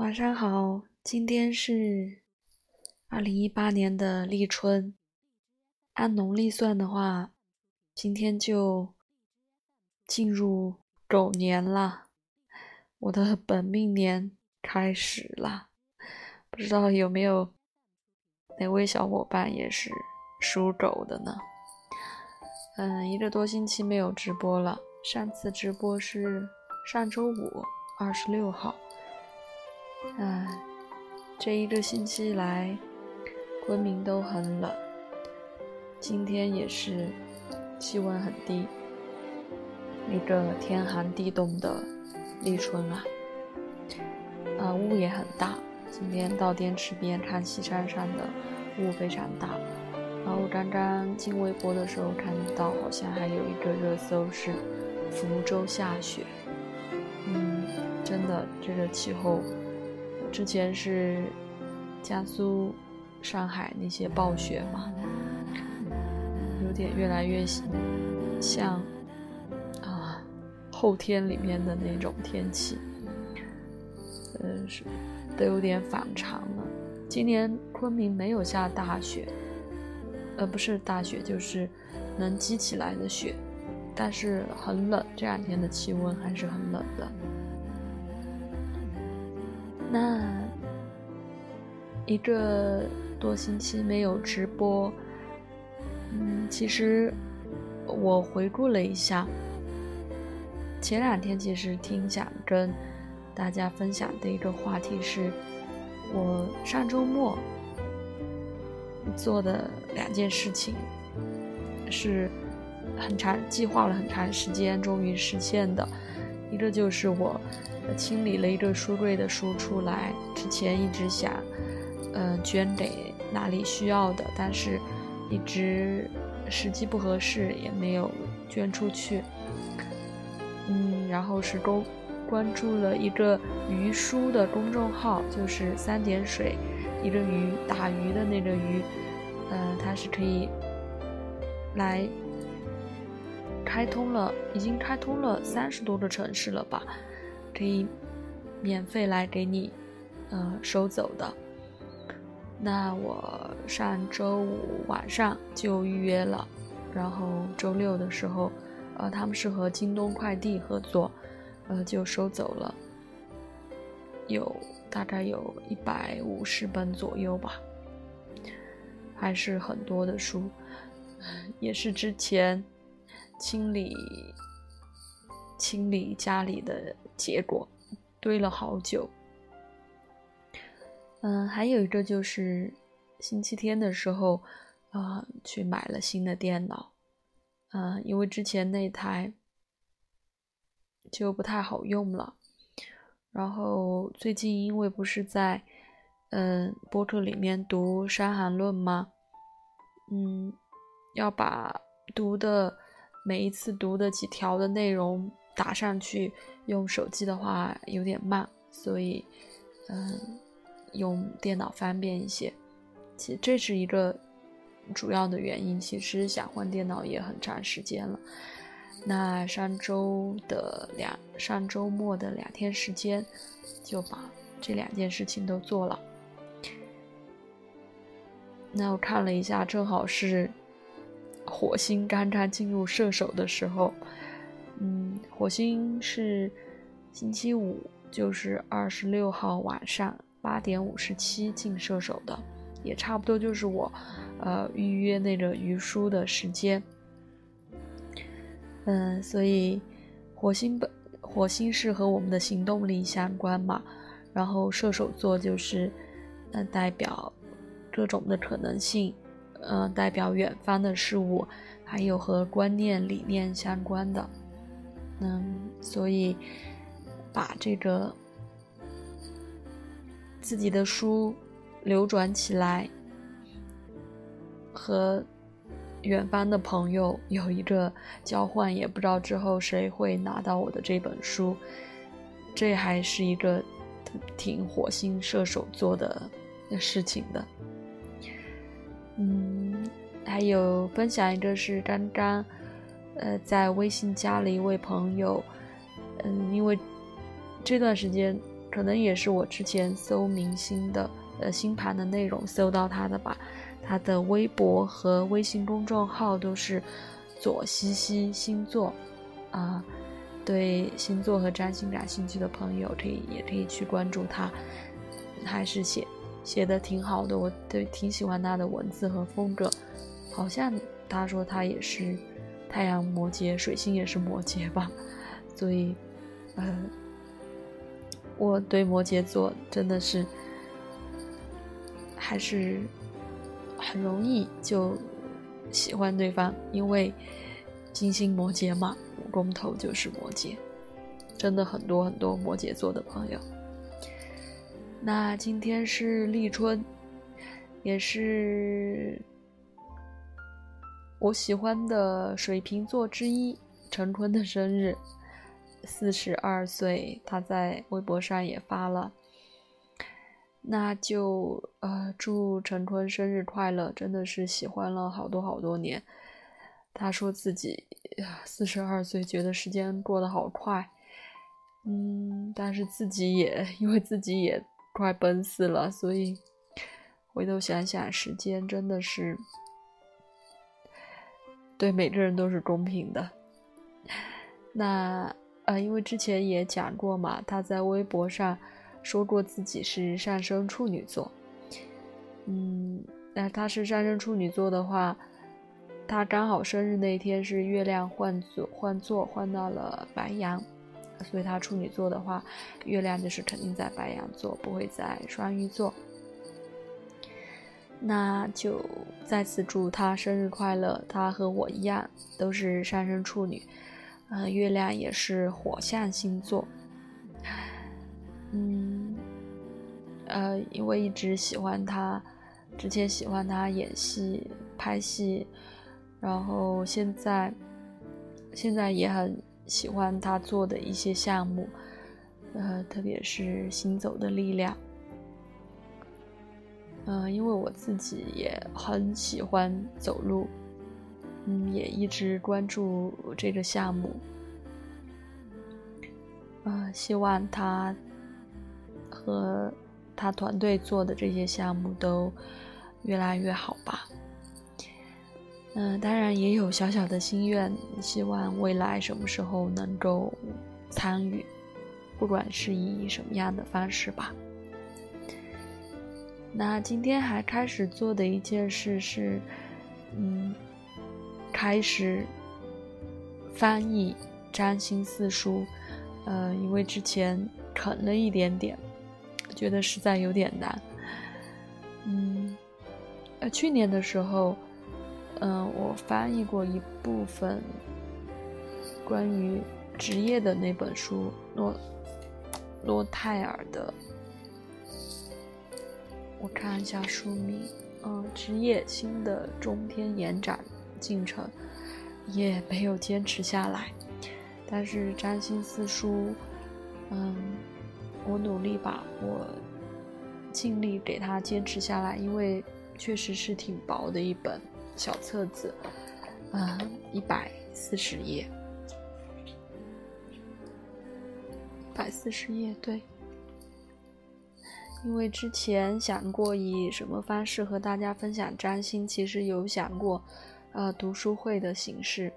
晚上好，今天是二零一八年的立春，按农历算的话，今天就进入狗年了，我的本命年开始了。不知道有没有哪位小伙伴也是属狗的呢？嗯，一个多星期没有直播了，上次直播是上周五，二十六号。唉，这一个星期来，昆明都很冷，今天也是气温很低，一个天寒地冻的立春啊。啊，雾也很大，今天到滇池边看西山上的雾非常大。然后刚刚进微博的时候看到，好像还有一个热搜是福州下雪。嗯，真的，这个气候。之前是江苏、上海那些暴雪嘛，有点越来越像啊后天里面的那种天气，嗯，是都有点反常了。今年昆明没有下大雪，呃，不是大雪，就是能积起来的雪，但是很冷，这两天的气温还是很冷的。那一个多星期没有直播，嗯，其实我回顾了一下，前两天其实挺想跟大家分享的一个话题是，我上周末做的两件事情，是很长计划了很长时间，终于实现的，一个就是我。清理了一个书柜的书出来，之前一直想，嗯，捐给哪里需要的，但是一直时机不合适，也没有捐出去。嗯，然后是公关注了一个鱼书的公众号，就是三点水，一个鱼打鱼的那个鱼，嗯，它是可以来开通了，已经开通了三十多个城市了吧。可以免费来给你，呃，收走的。那我上周五晚上就预约了，然后周六的时候，呃，他们是和京东快递合作，呃，就收走了，有大概有一百五十本左右吧，还是很多的书，也是之前清理。清理家里的结果，堆了好久。嗯，还有一个就是星期天的时候，啊，去买了新的电脑。嗯，因为之前那台就不太好用了。然后最近因为不是在嗯播客里面读《伤寒论》吗？嗯，要把读的每一次读的几条的内容。打上去用手机的话有点慢，所以，嗯，用电脑方便一些。其实这是一个主要的原因。其实想换电脑也很长时间了。那上周的两上周末的两天时间，就把这两件事情都做了。那我看了一下，正好是火星刚刚进入射手的时候。嗯，火星是星期五，就是二十六号晚上八点五十七进射手的，也差不多就是我，呃，预约那个鱼书的时间。嗯，所以火星本火星是和我们的行动力相关嘛，然后射手座就是，呃，代表各种的可能性，呃，代表远方的事物，还有和观念理念相关的。嗯，所以把这个自己的书流转起来，和远方的朋友有一个交换，也不知道之后谁会拿到我的这本书，这还是一个挺火星射手座的事情的。还有分享一个是刚刚。呃，在微信加了一位朋友，嗯，因为这段时间可能也是我之前搜明星的呃星盘的内容搜到他的吧。他的微博和微信公众号都是左西西星座啊，对星座和占星感兴趣的朋友可以也可以去关注他，还是写写的挺好的，我对挺喜欢他的文字和风格。好像他说他也是太阳摩羯，水星也是摩羯吧，所以呃。我对摩羯座真的是还是很容易就喜欢对方，因为金星摩羯嘛，五公头就是摩羯，真的很多很多摩羯座的朋友。那今天是立春，也是我喜欢的水瓶座之一陈坤的生日。四十二岁，他在微博上也发了，那就呃祝陈坤生日快乐，真的是喜欢了好多好多年。他说自己四十二岁，觉得时间过得好快，嗯，但是自己也因为自己也快奔四了，所以回头想想，时间真的是对每个人都是公平的。那。呃，因为之前也讲过嘛，他在微博上说过自己是上升处女座。嗯，那他是上升处女座的话，他刚好生日那天是月亮换座换座换到了白羊，所以他处女座的话，月亮就是肯定在白羊座，不会在双鱼座。那就再次祝他生日快乐，他和我一样都是上升处女。呃，月亮也是火象星座，嗯，呃，因为一直喜欢他，之前喜欢他演戏、拍戏，然后现在，现在也很喜欢他做的一些项目，呃，特别是行走的力量，嗯，因为我自己也很喜欢走路。嗯，也一直关注这个项目，呃，希望他和他团队做的这些项目都越来越好吧。嗯，当然也有小小的心愿，希望未来什么时候能够参与，不管是以什么样的方式吧。那今天还开始做的一件事是，嗯。开始翻译占星四书，呃，因为之前啃了一点点，觉得实在有点难。嗯，呃，去年的时候，嗯，我翻译过一部分关于职业的那本书，诺诺泰尔的，我看一下书名，嗯，职业新的中天延展。进程也没有坚持下来，但是占星四书，嗯，我努力吧，我尽力给他坚持下来，因为确实是挺薄的一本小册子，嗯，一百四十页，一百四十页，对，因为之前想过以什么方式和大家分享占星，其实有想过。呃，读书会的形式，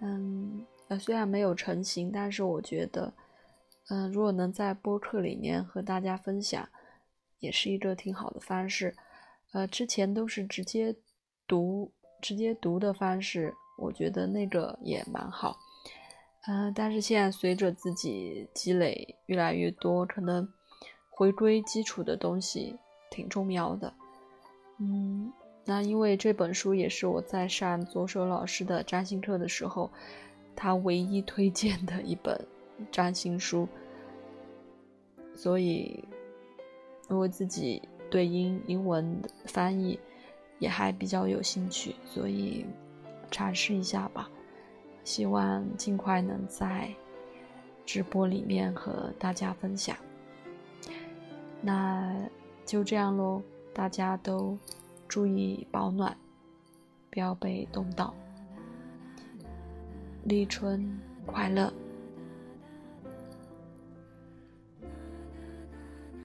嗯，呃，虽然没有成型，但是我觉得，嗯，如果能在播客里面和大家分享，也是一个挺好的方式。呃，之前都是直接读、直接读的方式，我觉得那个也蛮好。嗯，但是现在随着自己积累越来越多，可能回归基础的东西挺重要的。嗯。那因为这本书也是我在上左手老师的占星课的时候，他唯一推荐的一本占星书，所以因为自己对英英文翻译也还比较有兴趣，所以尝试一下吧。希望尽快能在直播里面和大家分享。那就这样喽，大家都。注意保暖，不要被冻到。立春快乐！